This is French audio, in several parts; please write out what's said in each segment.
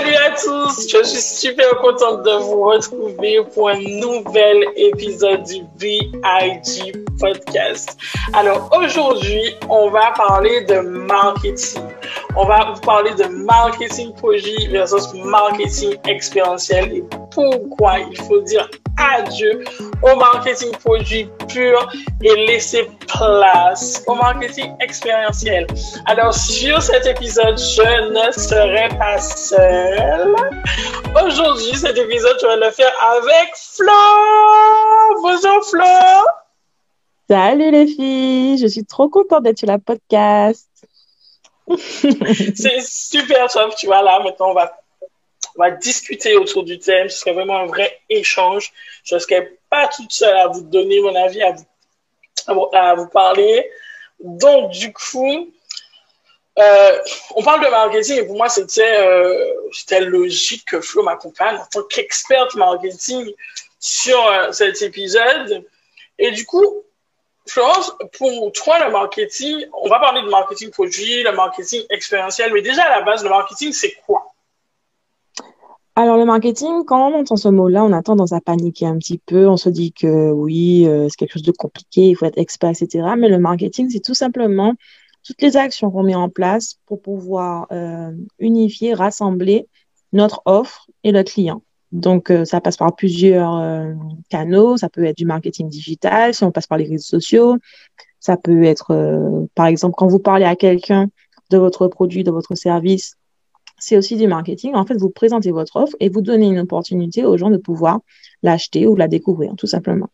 Salut à tous, je suis super contente de vous retrouver pour un nouvel épisode du VIG Podcast. Alors aujourd'hui, on va parler de marketing. On va vous parler de marketing projet versus marketing expérientiel et pourquoi il faut dire adieu au marketing produit pur et laisser place au marketing expérientiel. Alors, sur cet épisode, je ne serai pas seule. Aujourd'hui, cet épisode, je vais le faire avec Flo. Bonjour Flo. Salut les filles, je suis trop contente d'être sur la podcast. C'est super top, tu vois, là, maintenant, on va on va discuter autour du thème. Ce serait vraiment un vrai échange. Je ne serais pas toute seule à vous donner mon avis, à vous, parler. Donc, du coup, euh, on parle de marketing et pour moi, c'était euh, logique que Flo m'accompagne en tant qu'experte marketing sur euh, cet épisode. Et du coup, Florence, pour toi, le marketing, on va parler de marketing produit, le marketing expérientiel, mais déjà à la base, le marketing, c'est quoi? Alors, le marketing, quand on entend ce mot-là, on a tendance à paniquer un petit peu. On se dit que oui, euh, c'est quelque chose de compliqué, il faut être expert, etc. Mais le marketing, c'est tout simplement toutes les actions qu'on met en place pour pouvoir euh, unifier, rassembler notre offre et le client. Donc, euh, ça passe par plusieurs canaux. Ça peut être du marketing digital, si on passe par les réseaux sociaux. Ça peut être, par exemple, quand vous parlez à quelqu'un de votre produit, de votre service, c'est aussi du marketing. En fait, vous présentez votre offre et vous donnez une opportunité aux gens de pouvoir l'acheter ou la découvrir, tout simplement.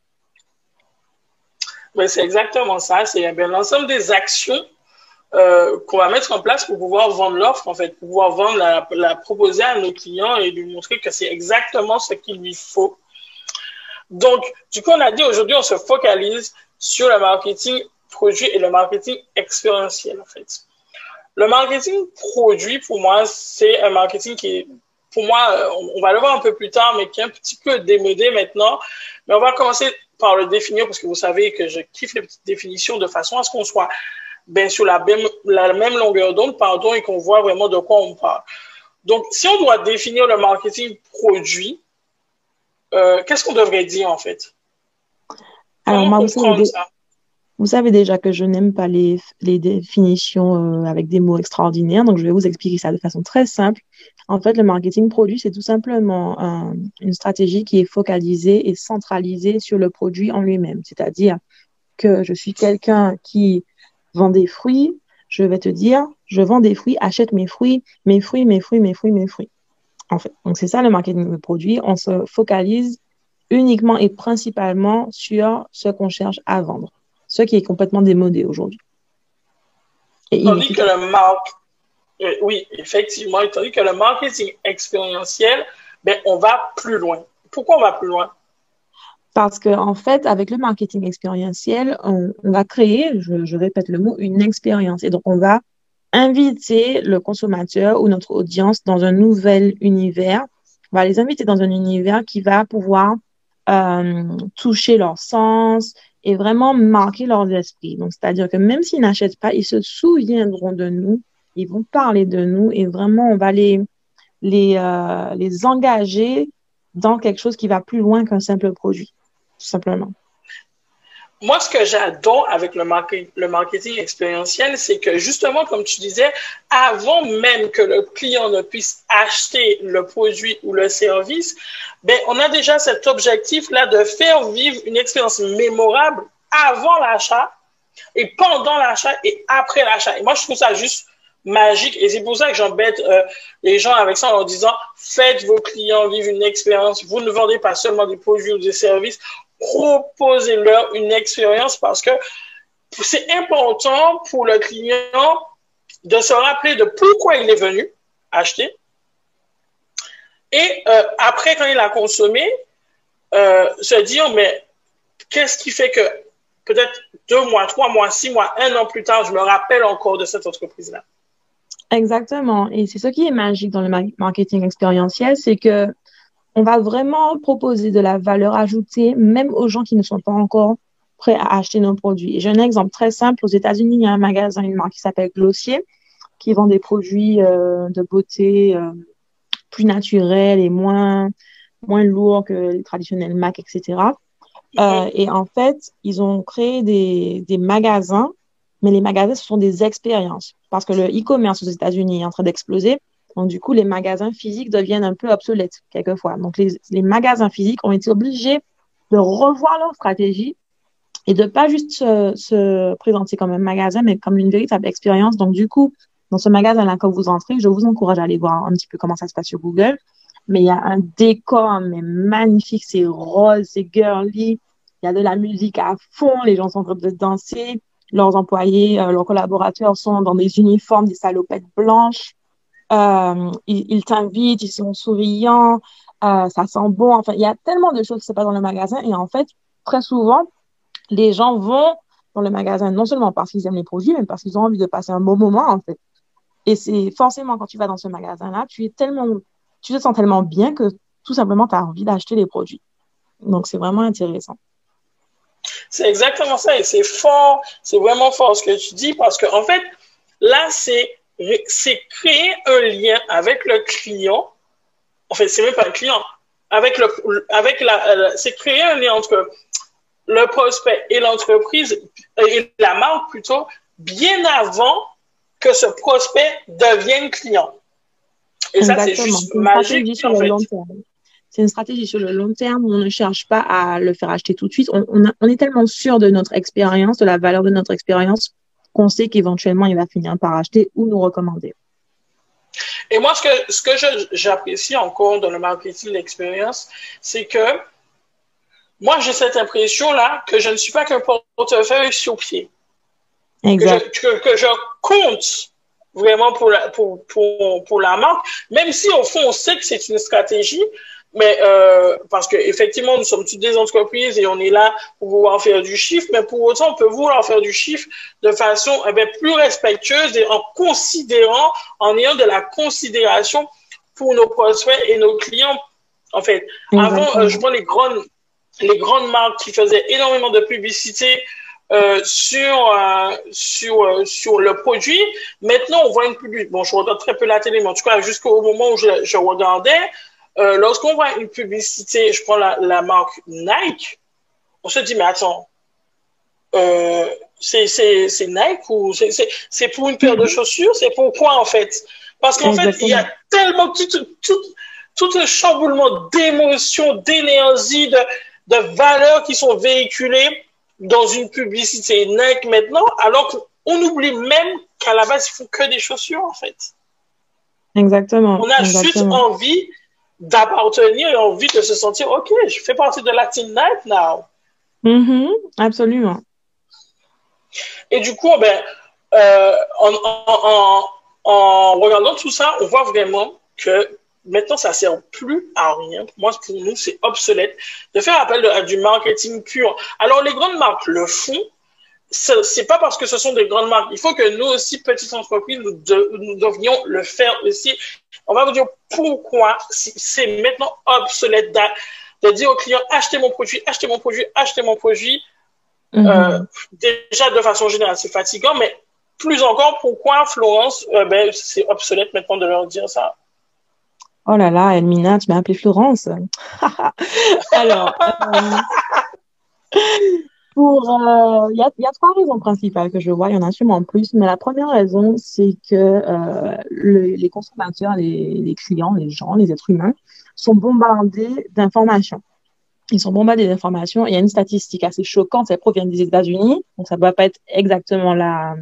Oui, c'est exactement ça. C'est l'ensemble des actions euh, qu'on va mettre en place pour pouvoir vendre l'offre, en fait, pour pouvoir vendre, la, proposer à nos clients et lui montrer que c'est exactement ce qu'il lui faut. Donc, du coup, on a dit aujourd'hui, on se focalise sur le marketing produit et le marketing expérientiel, en fait. Le marketing produit, pour moi, c'est un marketing qui est, pour moi, on va le voir un peu plus tard, mais qui est un petit peu démodé maintenant. Mais on va commencer par le définir parce que vous savez que je kiffe les petites définitions de façon à ce qu'on soit bien sur la même, la même longueur d'onde, pardon, et qu'on voit vraiment de quoi on parle. Donc, si on doit définir le marketing produit, euh, qu'est-ce qu'on devrait dire en fait? Alors, moi, aussi, vous savez déjà que je n'aime pas les, les définitions euh, avec des mots extraordinaires, donc je vais vous expliquer ça de façon très simple. En fait, le marketing produit, c'est tout simplement une stratégie qui est focalisée et centralisée sur le produit en lui-même. C'est-à-dire que je suis quelqu'un qui vend des fruits, je vais te dire, je vends des fruits, achète mes fruits, mes fruits, mes fruits, mes fruits, mes fruits. En fait, donc c'est ça le marketing de produit. On se focalise uniquement et principalement sur ce qu'on cherche à vendre ce qui est complètement démodé aujourd'hui. Tandis que le euh, oui, effectivement, tandis que le marketing expérientiel, ben, on va plus loin. Pourquoi on va plus loin? Parce qu'en en fait, avec le marketing expérientiel, on, va créer, je, je, répète le mot, une expérience. Et donc, on va inviter le consommateur ou notre audience dans un nouvel univers. On va les inviter dans un univers qui va pouvoir euh, toucher leur sens, et vraiment marquer leurs esprits. Donc, c'est-à-dire que même s'ils n'achètent pas, ils se souviendront de nous, ils vont parler de nous et vraiment, on va les, les, euh, les engager dans quelque chose qui va plus loin qu'un simple produit, tout simplement. Moi, ce que j'adore avec le, le marketing expérientiel, c'est que justement, comme tu disais, avant même que le client ne puisse acheter le produit ou le service, ben, on a déjà cet objectif-là de faire vivre une expérience mémorable avant l'achat et pendant l'achat et après l'achat. Et moi, je trouve ça juste magique et c'est pour ça que j'embête euh, les gens avec ça en leur disant faites vos clients vivre une expérience. Vous ne vendez pas seulement des produits ou des services, proposez-leur une expérience parce que c'est important pour le client de se rappeler de pourquoi il est venu acheter Et euh, après, quand il a consommé, euh, se dire, mais qu'est-ce qui fait que peut-être deux mois, trois mois, six mois, un an plus tard, je me rappelle encore de cette entreprise-là? Exactement. Et c'est ce qui est magique dans le marketing expérientiel, c'est que on va vraiment proposer de la valeur ajoutée, même aux gens qui ne sont pas encore prêts à acheter nos produits. J'ai un exemple très simple. Aux États-Unis, il y a un magasin, une marque qui s'appelle Glossier, qui vend des produits euh, de beauté plus naturels et moins, moins lourds que les traditionnels MAC, etc. Euh, et en fait, ils ont créé des, des magasins, mais les magasins, ce sont des expériences. Parce que le e-commerce aux États-Unis est en train d'exploser. Donc, du coup, les magasins physiques deviennent un peu obsolètes quelquefois. Donc, les, les magasins physiques ont été obligés de revoir leur stratégie et de pas juste se, se, présenter comme un magasin, mais comme une véritable expérience. Donc, du coup, dans ce magasin-là, quand vous entrez, je vous encourage à aller voir un petit peu comment ça se passe sur Google. Mais il y a un décor mais magnifique, c'est rose, c'est girly. Il y a de la musique à fond, les gens sont en train de danser. Leurs employés, euh, leurs collaborateurs sont dans des uniformes, des salopettes blanches. Euh, ils, ils t'invitent, ils sont souriants, euh, ça sent bon. Enfin, il y a tellement de choses qui se passent dans le magasin. Et en fait, très souvent, les gens vont dans le magasin non seulement parce qu'ils aiment les produits, mais parce qu'ils ont envie de passer un bon moment, en fait. Et c'est forcément quand tu vas dans ce magasin-là, tu te sens tellement bien que tout simplement, tu as envie d'acheter les produits. Donc, c'est vraiment intéressant. C'est exactement ça et c'est fort, c'est vraiment fort ce que tu dis parce qu'en en fait, là, c'est créer un lien avec le client. En fait, c'est même pas le client. Avec le, avec la, c'est créer un lien entre le prospect et l'entreprise et la marque plutôt bien avant que ce prospect devienne client. Et ça, c'est juste magique. En fait. C'est une stratégie sur le long terme on ne cherche pas à le faire acheter tout de suite. On, on, on est tellement sûr de notre expérience, de la valeur de notre expérience, qu'on sait qu'éventuellement, il va finir par acheter ou nous recommander. Et moi, ce que, ce que j'apprécie encore dans le marketing d'expérience, c'est que moi, j'ai cette impression-là que je ne suis pas qu'un portefeuille sur pied. Exact. Que, je, que, que je compte vraiment pour la, pour, pour, pour la marque, même si au fond, on sait que c'est une stratégie, mais euh, parce que effectivement, nous sommes toutes des entreprises et on est là pour pouvoir faire du chiffre, mais pour autant, on peut vouloir faire du chiffre de façon eh bien, plus respectueuse et en considérant, en ayant de la considération pour nos prospects et nos clients. En fait, avant, euh, je prends les grandes, les grandes marques qui faisaient énormément de publicité euh, sur euh, sur euh, sur le produit. Maintenant, on voit une publicité. Bon, je regarde très peu la télé, mais en tout cas, jusqu'au moment où je, je regardais, euh, lorsqu'on voit une publicité, je prends la, la marque Nike, on se dit, mais attends, euh, c'est Nike ou c'est pour une paire de mm-hmm. chaussures? C'est pourquoi en fait? Parce qu'en fait, il y a tellement tout, tout, tout un chamboulement d'émotions, d'énergie, de, de valeurs qui sont véhiculées dans une publicité Nike maintenant, alors qu'on oublie même qu'à la base, ils font que des chaussures en fait. Exactement. On a exactement. juste envie d'appartenir et envie de se sentir, OK, je fais partie de la Team Night now. Mm-hmm, absolument. Et du coup, ben, euh, en, en, en, regardant tout ça, on voit vraiment que maintenant, ça sert plus à rien. Moi, pour nous, c'est obsolète de faire appel à du marketing pur. Alors, les grandes marques le font, c'est pas parce que ce sont des grandes marques. Il faut que nous aussi, petites entreprises, nous, de, nous devrions le faire aussi. On va vous dire pourquoi c'est maintenant obsolète de, de, dire aux clients achetez mon produit, achetez mon produit, achetez mon produit. Euh, déjà, de façon générale, c'est fatigant, mais plus encore, pourquoi, Florence, euh, ben, c'est obsolète maintenant de leur dire ça? Oh là là, Elmina, tu m'as appelé Florence. Alors, euh, pour, il euh, y, a, y, a, trois raisons principales que je vois. Il y en a sûrement plus, mais la première raison, c'est que euh, le, les consommateurs, les, les, clients, les gens, les êtres humains sont bombardés d'informations. Ils sont bombardés d'informations. Il y a une statistique assez choquante, elle provient des États-Unis, donc ça ne va pas être exactement la,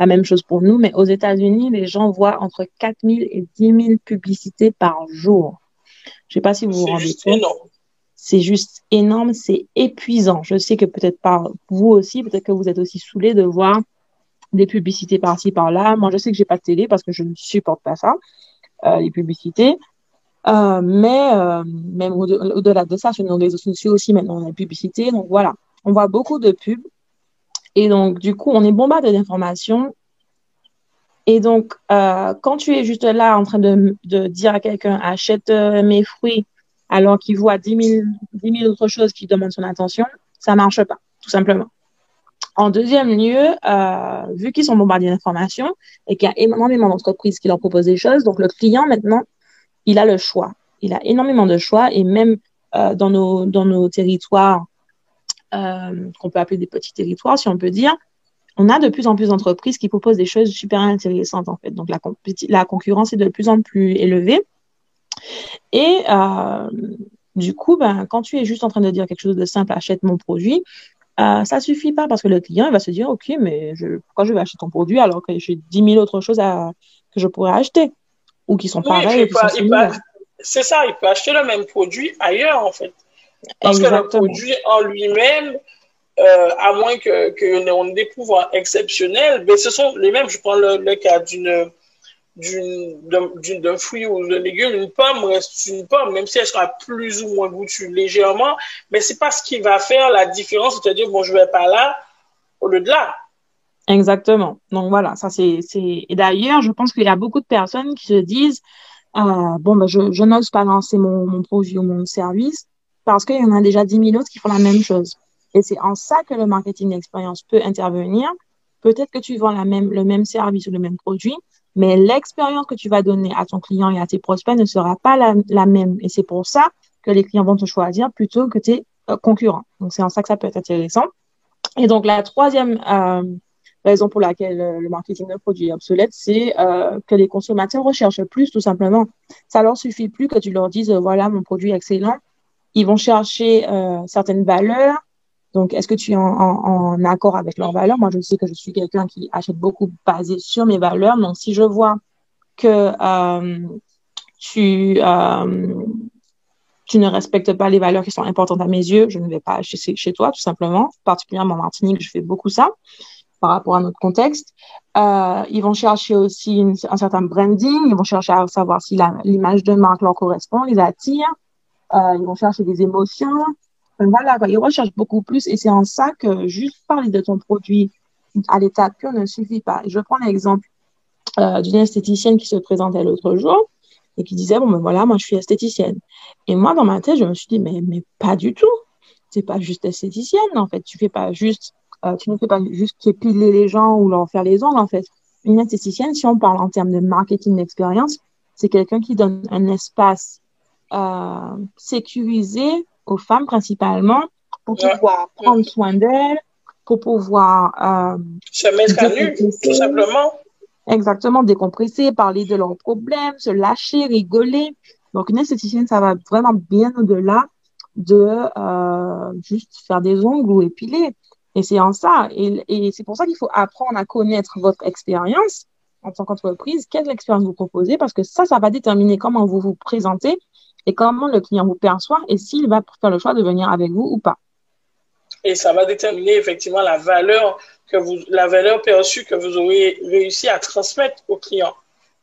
la même chose pour nous, mais aux États-Unis, les gens voient entre 4 000 et 10 000 publicités par jour. Je ne sais pas si vous vous rendez compte c'est juste énorme, c'est épuisant. Je sais que peut-être pas vous aussi, peut-être que vous êtes aussi saoulés de voir des publicités par-ci par-là. Moi, je sais que j'ai pas de télé parce que je ne supporte pas ça, euh, les publicités. Euh, mais euh, même au-delà de ça, sur nos réseaux sociaux aussi, maintenant, on a la publicité. Donc voilà, on voit beaucoup de pubs. Et donc, du coup, on est bombardé d'informations. Et donc, euh, quand tu es juste là en train de, de dire à quelqu'un achète euh, mes fruits alors qu'il voit 10 000, autres choses qui demandent son attention, ça marche pas, tout simplement. En deuxième lieu, euh, vu qu'ils sont bombardés d'informations et qu'il y a énormément d'entreprises qui leur proposent des choses, donc le client maintenant, il a le choix. Il a énormément de choix et même euh, dans, nos, dans nos territoires, euh, qu'on peut appeler des petits territoires, si on peut dire, on a de plus en plus d'entreprises qui proposent des choses super intéressantes en fait. Donc la, la concurrence est de plus en plus élevée. Et euh, du coup, ben, quand tu es juste en train de dire quelque chose de simple, achète mon produit, euh, ça suffit pas parce que le client il va se dire, ok, mais je, pourquoi je vais acheter ton produit alors que j'ai 10 000 autres choses à, que je pourrais acheter? Ou qui sont pareils. C'est ça, il peut acheter le même produit ailleurs en fait. Parce que le produit en lui-même, euh, à moins que, que on ait des pouvoirs exceptionnels, mais ce sont les mêmes. Je prends le, cas d'une d'un fruit ou d'un légume, une pomme reste une pomme, même si elle sera plus ou moins goûtue légèrement, mais c'est pas ce qui va faire la différence, c'est-à-dire, bon, je vais pas là, au lieu de là. Exactement. Donc voilà, ça c'est, c'est... Et d'ailleurs, je pense qu'il y a beaucoup de personnes qui se disent, euh, bon, ben, je, je n'ose pas lancer mon, mon produit ou mon service parce qu'il y en a déjà 10 000 autres qui font la même chose. Et c'est en ça que le marketing d'expérience peut intervenir. Peut-être que tu vends le même service ou le même produit, mais l'expérience que tu vas donner à ton client et à tes prospects ne sera pas la, même. Et c'est pour ça que les clients vont te choisir plutôt que tes euh, concurrents. Donc, c'est en ça que ça peut être intéressant. Et donc, la troisième euh, raison pour laquelle euh, le marketing de produit est obsolète, c'est que les consommateurs recherchent plus, tout simplement. Ça leur suffit plus que tu leur dises, voilà, mon produit est excellent. Ils vont chercher euh, certaines valeurs. Donc, est-ce que tu es en, accord avec leurs valeurs? Moi, je sais que je suis quelqu'un qui achète beaucoup basé sur mes valeurs. Donc, si je vois que tu tu ne respectes pas les valeurs qui sont importantes à mes yeux, je ne vais pas acheter chez toi, tout simplement. Particulièrement en Martinique, je fais beaucoup ça par rapport à notre contexte. Euh, ils vont chercher aussi un certain branding, ils vont chercher à savoir si l'image de marque leur correspond, les attire, euh, ils vont chercher des émotions. voilà, ils recherchent beaucoup plus et c'est en ça que juste parler de ton produit à l'état pur ne suffit pas. je prends l'exemple euh, d'une esthéticienne qui se présentait l'autre jour et qui disait, bon, ben voilà, moi je suis esthéticienne. Et moi, dans ma tête, je me suis dit, mais, mais pas du tout. C'est pas juste esthéticienne, en fait. Tu fais pas juste euh, tu ne fais pas juste épiler les gens ou leur faire les ongles, en fait. Une esthéticienne, si on parle en termes de marketing d'expérience, c'est quelqu'un qui donne un espace euh, sécurisé aux femmes principalement pour pouvoir prendre soin d'elles, pour pouvoir euh, se mettre à nu, tout simplement. Exactement, décompresser, parler de leurs problèmes, se lâcher, rigoler. Donc, une esthéticienne, ça va vraiment bien au-delà de euh, juste faire des ongles ou épiler. Et c'est en ça. Et, et c'est pour ça qu'il faut apprendre à connaître votre expérience en tant qu'entreprise, quelle expérience vous proposez, parce que ça, ça va déterminer comment vous vous présentez et comment le client vous perçoit et s'il va faire le choix de venir avec vous ou pas. Et ça va déterminer effectivement la valeur que vous, la valeur perçue que vous aurez réussi à transmettre au client.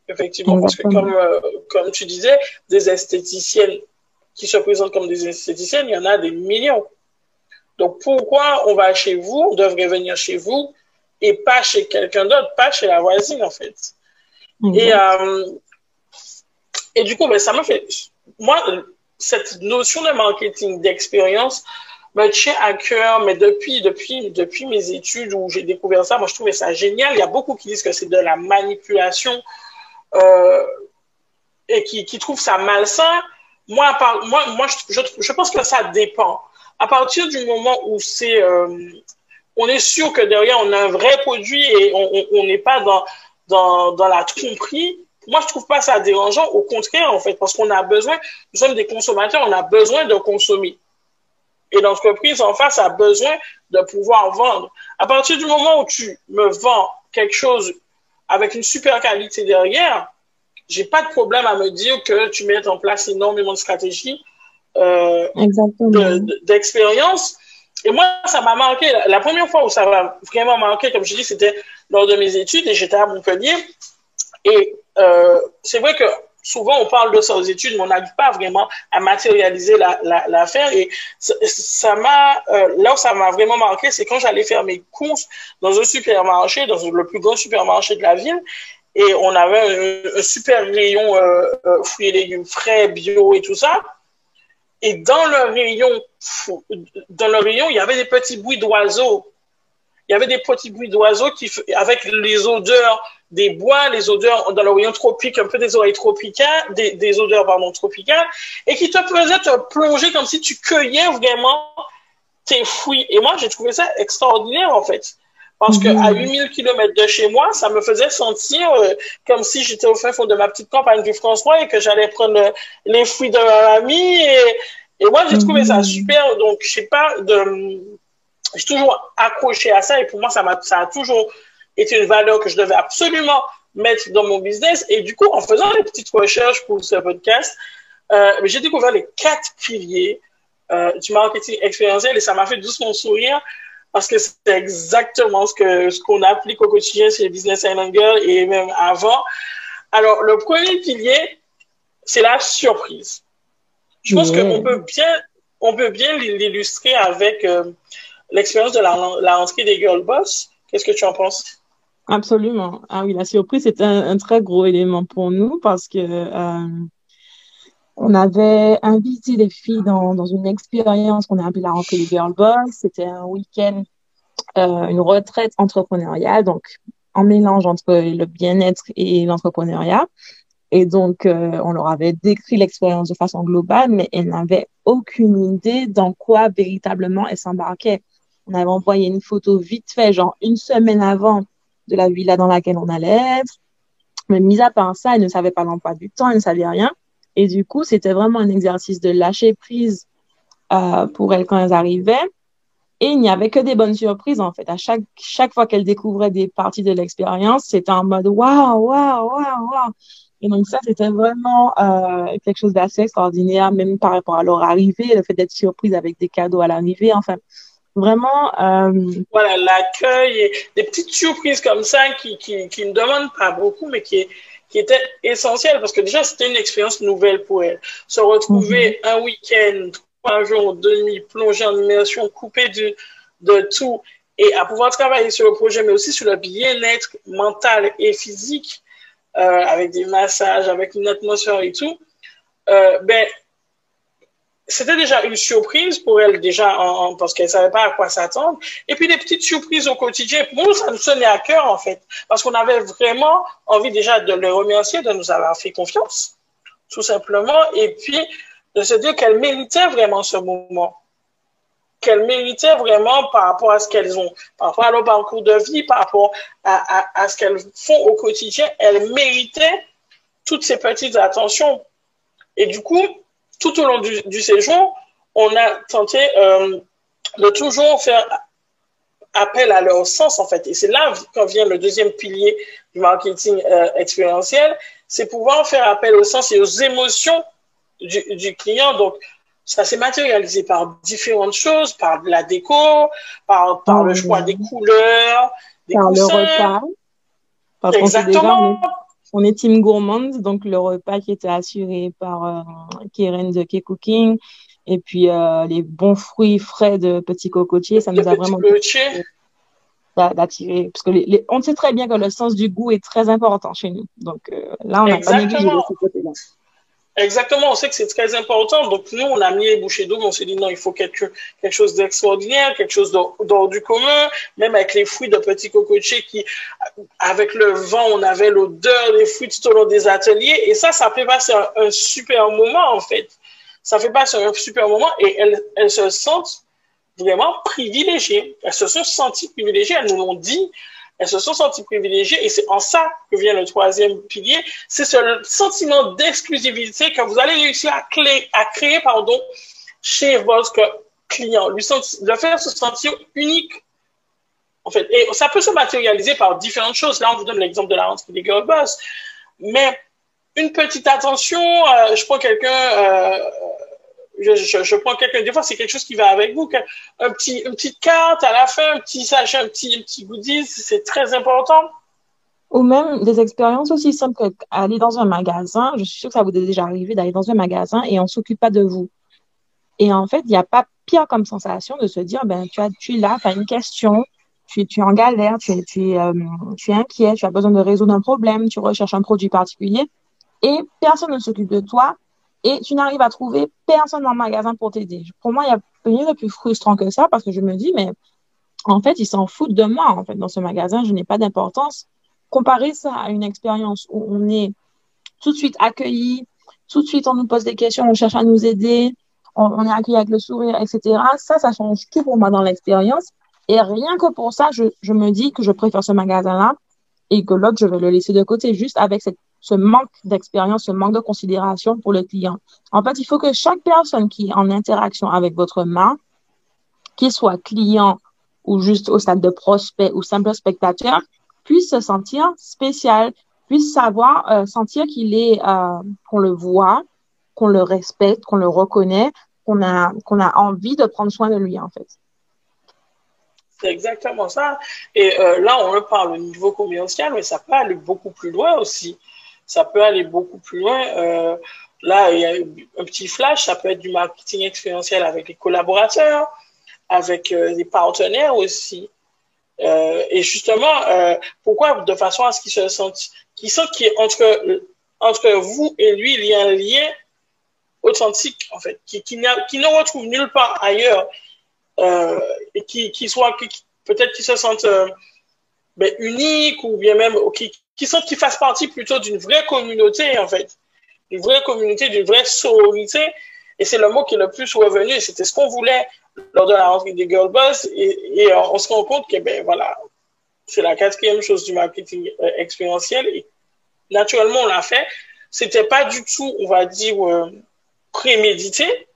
Effectivement, parce que comme, euh, comme tu disais, des esthéticiennes qui se présentent comme des esthéticiennes, il y en a des millions. Donc, pourquoi on va chez vous, on devrait venir chez vous et pas chez quelqu'un d'autre, pas chez la voisine, en fait. Et, euh, et du coup, ben, ça m'a fait, moi, cette notion de marketing d'expérience me tient à cœur, mais depuis, depuis, depuis mes études où j'ai découvert ça, moi, je trouvais ça génial. Il y a beaucoup qui disent que c'est de la manipulation euh, et qui, qui trouvent ça malsain. Moi, moi, moi je, je pense que ça dépend à partir du moment où c'est, euh, on est sûr que derrière on a un vrai produit et on n'est pas dans, dans, dans la tromperie, moi je trouve pas ça dérangeant. Au contraire, en fait, parce qu'on a besoin, nous sommes des consommateurs, on a besoin de consommer. Et l'entreprise en face a besoin de pouvoir vendre. À partir du moment où tu me vends quelque chose avec une super qualité derrière, j'ai pas de problème à me dire que tu mets en place énormément de stratégies euh, d'expérience. Et moi, ça m'a marqué. La première fois où ça m'a vraiment marqué, comme je dis, c'était lors de mes études et j'étais à Montpellier. Et euh, c'est vrai que souvent on parle de ça aux études, mais on n'arrive pas vraiment à matérialiser l'affaire. et ça m'a, euh, là où ça m'a vraiment marqué, c'est quand j'allais faire mes courses dans un supermarché, dans le plus grand supermarché de la ville, et on avait un, super rayon euh, fruits et légumes frais, bio et tout ça. Et dans le rayon, dans le rayon, il y avait des petits bruits d'oiseaux. Il y avait des petits bruits d'oiseaux qui, avec les odeurs des bois, les odeurs dans rayon tropique, un peu des oreilles tropicales, des, des odeurs, pardon, tropicales, et qui te faisaient te plonger comme si tu cueillais vraiment tes fruits. Et moi, j'ai trouvé ça extraordinaire, en fait. Parce que à 8000 mhm. km de chez moi, ça me faisait sentir euh, comme si j'étais au fin fond de ma petite campagne du François et que j'allais prendre les fruits de ma ami. Et, et moi, j'ai trouvé ça super. Donc, je sais pas, de, j'ai toujours accroché à ça et pour moi, ça a toujours été une valeur que je devais absolument mettre dans mon business. Et du coup, en faisant des petites recherches pour ce podcast, euh, j'ai découvert les quatre piliers euh, du marketing expérientiel et ça m'a fait doucement sourire parce que c'est exactement ce que ce qu'on applique au quotidien chez Business Island Girl et même avant. Alors, le premier pilier, c'est la surprise. Je pense qu'on peut bien, on peut bien l'illustrer avec euh, l'expérience de la, la rentrée des Girl Boss. Qu'est-ce que tu en penses? Absolument. Ah oui, la surprise, c'est un, un, très gros élément pour nous parce que euh, on avait invité les filles dans, dans une expérience qu'on a appelée la rentrée des Girl Boss. C'était un week-end, euh, une retraite entrepreneuriale, donc en mélange entre le bien-être et l'entrepreneuriat. Et donc, euh, on leur avait décrit l'expérience de façon globale, mais elles n'avaient aucune idée dans quoi véritablement elles s'embarquaient. On avait envoyé une photo vite fait, genre une semaine avant de la villa dans laquelle on allait être. Mais mis à part ça, elles ne savaient pas l'emploi du temps, elles ne savaient rien. Et du coup, c'était vraiment un exercice de lâcher prise euh, pour elles quand elles arrivaient. Et il n'y avait que des bonnes surprises, en fait. À chaque, chaque fois qu'elles découvraient des parties de l'expérience, c'était en mode waouh, waouh, waouh, waouh. Et donc, ça, c'était vraiment euh, quelque chose d'assez extraordinaire, même par rapport à leur arrivée, le fait d'être surprise avec des cadeaux à l'arrivée. Enfin, vraiment. Euh... Voilà, l'accueil et des petites surprises comme ça qui, qui, qui ne demandent pas beaucoup, mais qui, qui était essentiel parce que déjà, c'était une expérience nouvelle pour elle. Se retrouver mhm. un week-end, trois jours, deux nuits, plongée en immersion, coupée de, de tout et à pouvoir travailler sur le projet, mais aussi sur le bien-être mental et physique, euh, avec des massages, avec une atmosphère et tout, euh, ben, c'était déjà une surprise pour elle déjà en, parce qu'elle savait pas à quoi s'attendre. Et puis des petites surprises au quotidien. Pour nous, ça nous sonnait à cœur en fait, parce qu'on avait vraiment envie déjà de le remercier de nous avoir fait confiance, tout simplement, et puis de se dire qu'elle méritait vraiment ce moment, qu'elle méritait vraiment par rapport à ce qu'elles ont, par rapport à leur parcours de vie, par rapport à, à, à ce qu'elles font au quotidien, elle méritait toutes ces petites attentions. Et du coup, tout au long du, du séjour, on a tenté euh, de toujours faire appel à leur sens, en fait. Et c'est là qu'en vient le deuxième pilier du marketing euh, expérientiel, c'est pouvoir faire appel au sens et aux émotions du, du client. Donc, ça s'est matérialisé par différentes choses, par la déco, par, par le choix des couleurs, des par le repas. Exactement on est team gourmande, donc le repas qui était assuré par euh, Keren de K-Cooking et puis euh, les bons fruits frais de Petit Cocotier, ça nous a vraiment d'attirer parce que les, on sait très bien que le sens du goût est très important chez nous. Donc euh, là, on n'a pas négligé ce côté-là. Exactement, on sait que c'est très important. Donc nous, on a mis les bouchées d'eau, on s'est dit non, il faut quelque, chose d'extraordinaire, quelque chose d'hors du commun, même avec les fruits de petits cocotiers qui, avec le vent, on avait l'odeur des fruits tout au long des ateliers. Et ça, ça fait passer un, super moment, en fait. Ça fait passer un super moment et elles se sentent vraiment privilégiées. Elles se sont senties privilégiées, elles nous l'ont dit elles se sont senties privilégiées et c'est en ça que vient le troisième pilier. C'est ce sentiment d'exclusivité que vous allez réussir à, créer pardon, chez votre client, lui le faire se sentir unique. En fait, et ça peut se matérialiser par différentes choses. Là, on vous donne l'exemple de la rentrée des girl boss, mais une petite attention. Euh, je prends quelqu'un. Euh, je, je, prends quelqu'un, des fois, c'est quelque chose qui va avec vous, un petit, une petite carte à la fin, un petit sachet, un petit, un petit goodies, c'est très important. ou même des expériences aussi simples qu'aller dans un magasin. Je suis sûre que ça vous est déjà arrivé d'aller dans un magasin et on ne s'occupe pas de vous. Et en fait, il n'y a pas pire comme sensation de se dire, ben, tu, as, tu es là, tu as une question, tu, tu es en galère, tu tu, euh, tu es inquiet, tu as besoin de résoudre un problème, tu recherches un produit particulier et personne ne s'occupe de toi et tu n'arrives à trouver personne dans le magasin pour t'aider. Pour moi, il y a rien de plus frustrant que ça parce que je me dis, mais en fait, ils s'en foutent de moi. En fait, dans ce magasin, je n'ai pas d'importance. Comparer ça à une expérience où on est tout de suite accueilli, tout de suite on nous pose des questions, on cherche à nous aider, on, est accueilli avec le sourire, etc. Ça, ça change tout pour moi dans l'expérience. Et rien que pour ça, je, je me dis que je préfère ce magasin-là et que l'autre, je vais le laisser de côté juste avec cette, ce manque d'expérience, ce manque de considération pour le client. En fait, il faut que chaque personne qui est en interaction avec votre marque, qu'il soit client ou juste au stade de prospect ou simple spectateur, puisse se sentir spécial, puisse savoir, euh, sentir qu'il est, euh, qu'on le voit, qu'on le respecte, qu'on le reconnaît, qu'on a, qu'on a envie de prendre soin de lui, en fait. C'est exactement ça. Et euh, là, on parle au niveau commercial, mais ça peut aller beaucoup plus loin aussi. Ça peut aller beaucoup plus loin. Euh, là, il y a un petit flash, ça peut être du marketing expérientiel avec les collaborateurs, avec euh, les partenaires aussi. Euh, et justement, euh, pourquoi de façon à ce qu'ils se sentent, qu'ils sentent qu'entre entre vous et lui, il y a un lien authentique, en fait, qui, qui, qui ne retrouve nulle part ailleurs, euh, et qui, qui soit, peut-être qu'ils se sentent ben, uniques ou bien même, qui sentent qu'ils fassent partie plutôt d'une vraie communauté, en fait, une vraie communauté, d'une vraie sororité. Et c'est le mot qui est le plus revenu, c'était ce qu'on voulait lors de la rentrée des Girl Boss, et, et on, se rend compte que, ben voilà, c'est la quatrième chose du marketing euh, expérientiel, et naturellement, on l'a fait. C'était pas du tout, on va dire, euh, prémédité.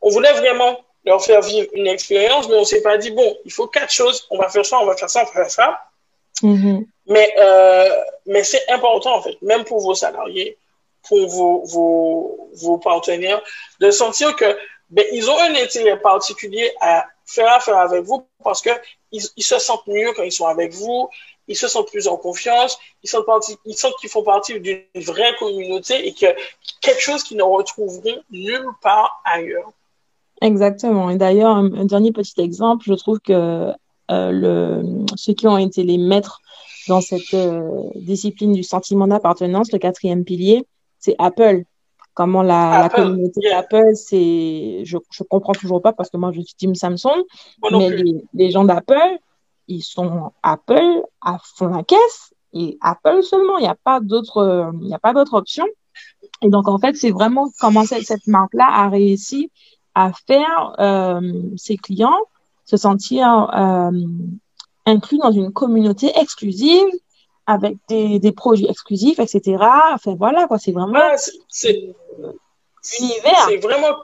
On voulait vraiment leur faire vivre une expérience, mais on s'est pas dit, bon, il faut quatre choses, on va faire ça, on va faire ça, on va faire ça. Mm-hmm. Mais, euh, mais c'est important, en fait, même pour vos salariés, pour vos, vos, vos partenaires, de sentir que ben, ils ont un intérêt particulier à faire affaire avec vous parce que ils, se sentent mieux quand ils sont avec vous, ils se sentent plus en confiance, ils sentent, ils sentent qu'ils font partie d'une vraie communauté et que quelque chose qu'ils ne retrouveront nulle part ailleurs. Exactement. Et d'ailleurs, un, dernier petit exemple, je trouve que euh, le, ceux qui ont été les maîtres dans cette euh, discipline du sentiment d'appartenance, le quatrième pilier, c'est Apple. Comment la, la communauté Apple, c'est, je, je comprends toujours pas parce que moi je suis team Samsung, mais les, les gens d'Apple, ils sont Apple à fond la caisse et Apple seulement. Il n'y a pas d'autre, il n'y a pas d'autre option. Et donc, en fait, c'est vraiment comment cette, cette marque-là a réussi à faire euh, ses clients se sentir euh, inclus dans une communauté exclusive avec des, des produits exclusifs, etc. Enfin, voilà, quoi. C'est vraiment c'est, univers. C'est vraiment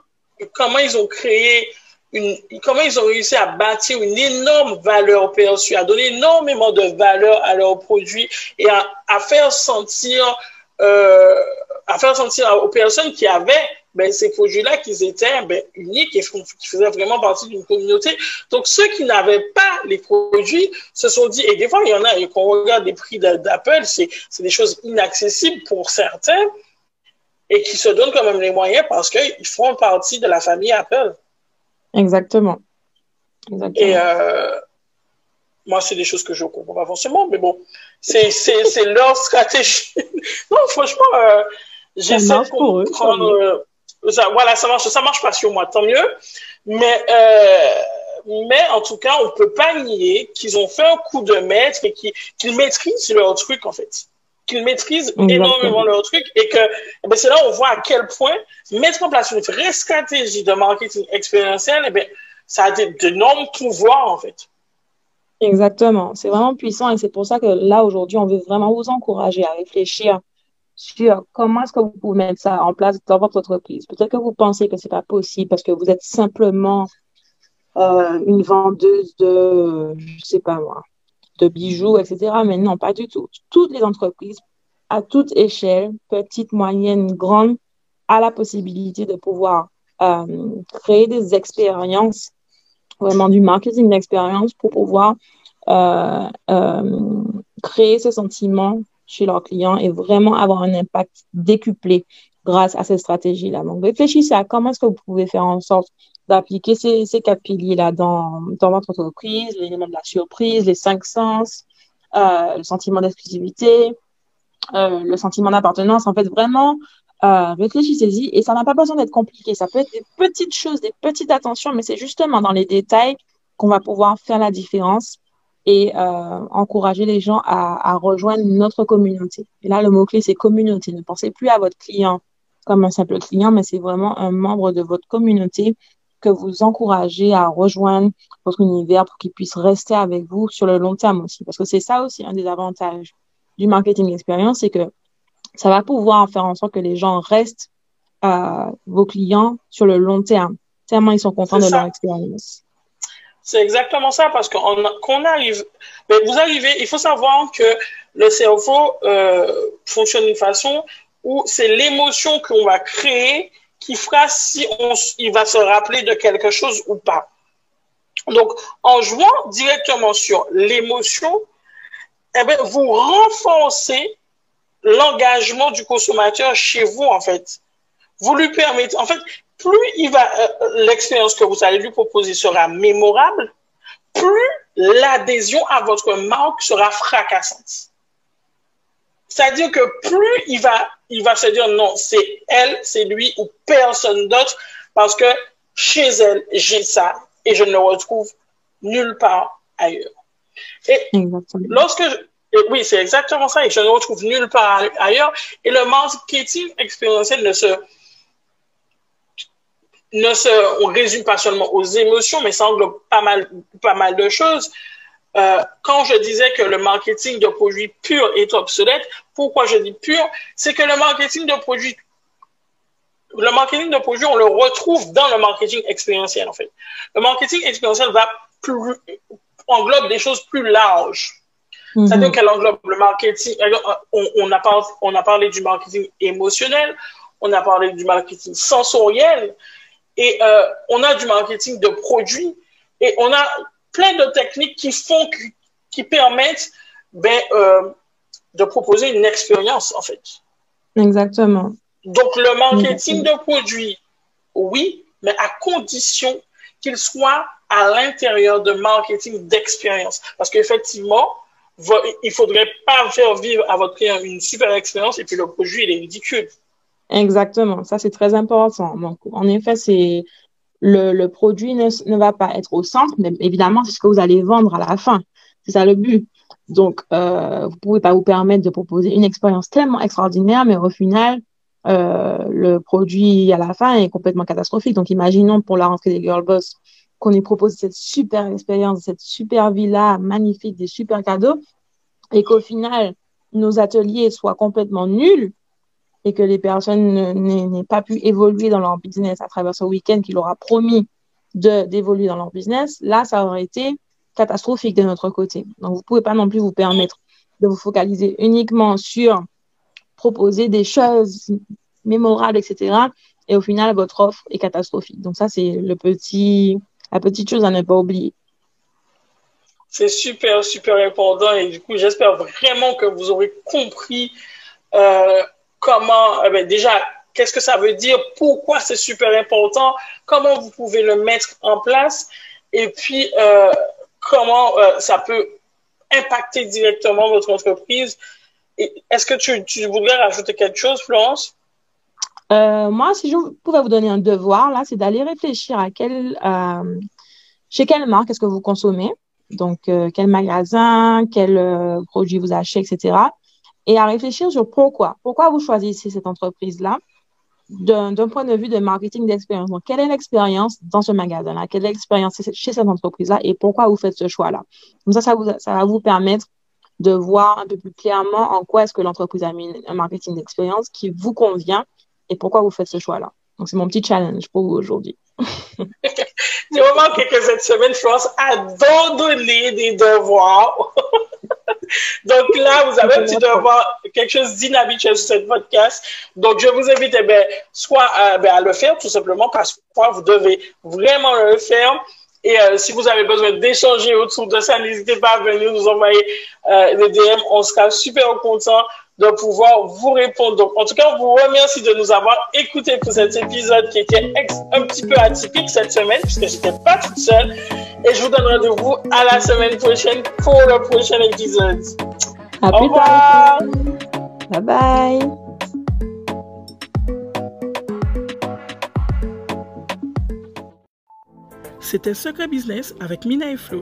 comment ils ont créé une, comment ils ont réussi à bâtir une énorme valeur perçue, à donner énormément de valeur à leurs produits et à, à faire sentir, euh, à faire sentir aux personnes qui avaient ben, ces produits-là qui étaient ben, uniques et qui faisaient vraiment partie d'une communauté. Donc, ceux qui n'avaient pas les produits se sont dit, et des fois, il y en a, et quand on regarde les prix d'Apple, c'est des choses inaccessibles pour certains et qui se donnent quand même les moyens parce qu'ils font partie de la famille Apple. Exactement. Exactement. Et euh, moi, c'est des choses que je ne comprends pas forcément, mais bon, c'est leur stratégie. non, franchement, euh, j'essaie de comprendre. Euh, ça, voilà, ça marche, ça marche pas sur moi, tant mieux. Mais, euh, mais en tout cas, on peut pas nier qu'ils ont fait un coup de maître et qu'ils maîtrisent leur truc, en fait. Qu'ils maîtrisent énormément leur truc et que, eh ben, c'est là où on voit à quel point mettre en place une vraie stratégie de marketing expérientiel, eh ben, ça a d'énormes pouvoirs, en fait. Exactement. C'est vraiment puissant et c'est pour ça que là, aujourd'hui, on veut vraiment vous encourager à réfléchir sur comment est-ce que vous pouvez mettre ça en place dans votre entreprise. Peut-être que vous pensez que c'est pas possible parce que vous êtes simplement euh, une vendeuse de, je sais pas moi, de bijoux, etc. Mais non, pas du tout. Toutes les entreprises, à toute échelle, petite, moyenne, grande, a la possibilité de pouvoir euh, créer des expériences, vraiment du marketing d'expérience pour pouvoir euh, créer ces sentiments chez leurs clients et vraiment avoir un impact décuplé grâce à cette stratégie-là. Donc, réfléchissez à comment est-ce que vous pouvez faire en sorte d'appliquer ces, ces quatre piliers-là dans, dans votre entreprise, l'élément de la surprise, les cinq sens, euh, le sentiment d'exclusivité, euh, le sentiment d'appartenance. En fait, vraiment, euh, réfléchissez-y et ça n'a pas besoin d'être compliqué. Ça peut être des petites choses, des petites attentions, mais c'est justement dans les détails qu'on va pouvoir faire la différence et euh, encourager les gens à, à, rejoindre notre communauté. Et là, le mot-clé, c'est communauté. Ne pensez plus à votre client comme un simple client, mais c'est vraiment un membre de votre communauté que vous encouragez à rejoindre votre univers pour qu'il puisse rester avec vous sur le long terme aussi. Parce que c'est ça aussi un des avantages du marketing expérience, c'est que ça va pouvoir faire en sorte que les gens restent euh, vos clients sur le long terme, tellement ils sont contents de leur expérience. C'est exactement ça, parce qu'on arrive, mais vous arrivez, il faut savoir que le cerveau euh, fonctionne d'une façon où c'est l'émotion qu'on va créer qui fera si on, il va se rappeler de quelque chose ou pas. Donc, en jouant directement sur l'émotion, eh bien, vous renforcez l'engagement du consommateur chez vous, en fait. Vous lui permettez, en fait, plus il va, euh, l'expérience que vous allez lui proposer sera mémorable, plus l'adhésion à votre marque sera fracassante. C'est-à-dire que plus il va, il va se dire non, c'est elle, c'est lui ou personne d'autre, parce que chez elle, j'ai ça et je ne le retrouve nulle part ailleurs. Et lorsque, oui, c'est exactement ça, et je ne le retrouve nulle part ailleurs, et le marketing expérientiel ne se, ne se, on résume pas seulement aux émotions, mais ça englobe pas mal, pas mal de choses. Euh, quand je disais que le marketing de produits purs est obsolète, pourquoi je dis pur? C'est que le marketing de produits, le marketing de produits, on le retrouve dans le marketing expérientiel en fait. Le marketing expérientiel va plus, englobe des choses plus larges. Mm-hmm. C'est-à-dire qu'elle englobe le marketing. On, on, a parlé, on a parlé du marketing émotionnel, on a parlé du marketing sensoriel, et euh, on a du marketing de produits, et on a plein de techniques qui font, qui, permettent ben, euh, de proposer une expérience, en fait. Exactement. Donc, le marketing de produits, oui, mais à condition qu'il soit à l'intérieur de marketing d'expérience. Parce qu'effectivement, il faudrait pas faire vivre à votre client une super expérience et puis le produit, il est ridicule. Exactement. Ça, c'est très important. Donc, en effet, c'est le, produit ne, ne, va pas être au centre, mais évidemment, c'est ce que vous allez vendre à la fin. C'est ça le but. Donc, euh, vous pouvez pas vous permettre de proposer une expérience tellement extraordinaire, mais au final, euh, le produit à la fin est complètement catastrophique. Donc, imaginons pour la rentrée des Girl Boss qu'on ait proposé cette super expérience, cette super villa magnifique, des super cadeaux, et qu'au final, nos ateliers soient complètement nuls et que les personnes n'aient pas pu évoluer dans leur business à travers ce week-end qu'il aura promis d'évoluer dans leur business, là, ça aurait été catastrophique de notre côté. Donc, vous pouvez pas non plus vous permettre de vous focaliser uniquement sur proposer des choses mémorables, etc. Et au final, votre offre est catastrophique. Donc, ça, c'est le petit, la petite chose à ne pas oublier. C'est super, super important. Et du coup, j'espère vraiment que vous aurez compris euh, comment, eh ben, déjà, qu'est-ce que ça veut dire, pourquoi c'est super important, comment vous pouvez le mettre en place, et puis euh, comment euh, ça peut impacter directement votre entreprise. Est-ce que tu, voudrais rajouter quelque chose, Florence? Euh, moi, si je pouvais vous donner un devoir, là, c'est d'aller réfléchir à quel, chez quelle marque est-ce que vous consommez. Donc, quel magasin, quel produit vous achetez, etc et à réfléchir sur pourquoi. Pourquoi vous choisissez cette entreprise-là? D'un point de vue de marketing d'expérience. Donc, quelle est l'expérience dans ce magasin-là? Quelle est l'expérience chez cette entreprise-là? Et pourquoi vous faites ce choix-là? Comme ça, ça, va vous permettre de voir un peu plus clairement en quoi est-ce que l'entreprise a mis un marketing d'expérience qui vous convient et pourquoi vous faites ce choix-là. Donc, c'est mon petit challenge pour vous aujourd'hui. J'ai remarqué que cette semaine, Florence a donné des devoirs. Donc là, vous avez un petit devoir, quelque chose d'inhabituel sur cette podcast. Donc, je vous invite, eh bien, soit à, eh bien, à, le faire, tout simplement, parce que vous devez vraiment le faire. Et euh, si vous avez besoin d'échanger autour de ça, n'hésitez pas à venir nous envoyer euh, des DM. On sera super content de pouvoir vous répondre. Donc, en tout cas, on vous remercie de nous avoir écoutés pour cet épisode qui était un petit peu atypique cette semaine, puisque j'étais pas toute seule. Et je vous donne rendez-vous à la semaine prochaine pour le prochain épisode. À Au plus revoir. tard. Bye bye. C'était Secret Business avec Mina et Flo.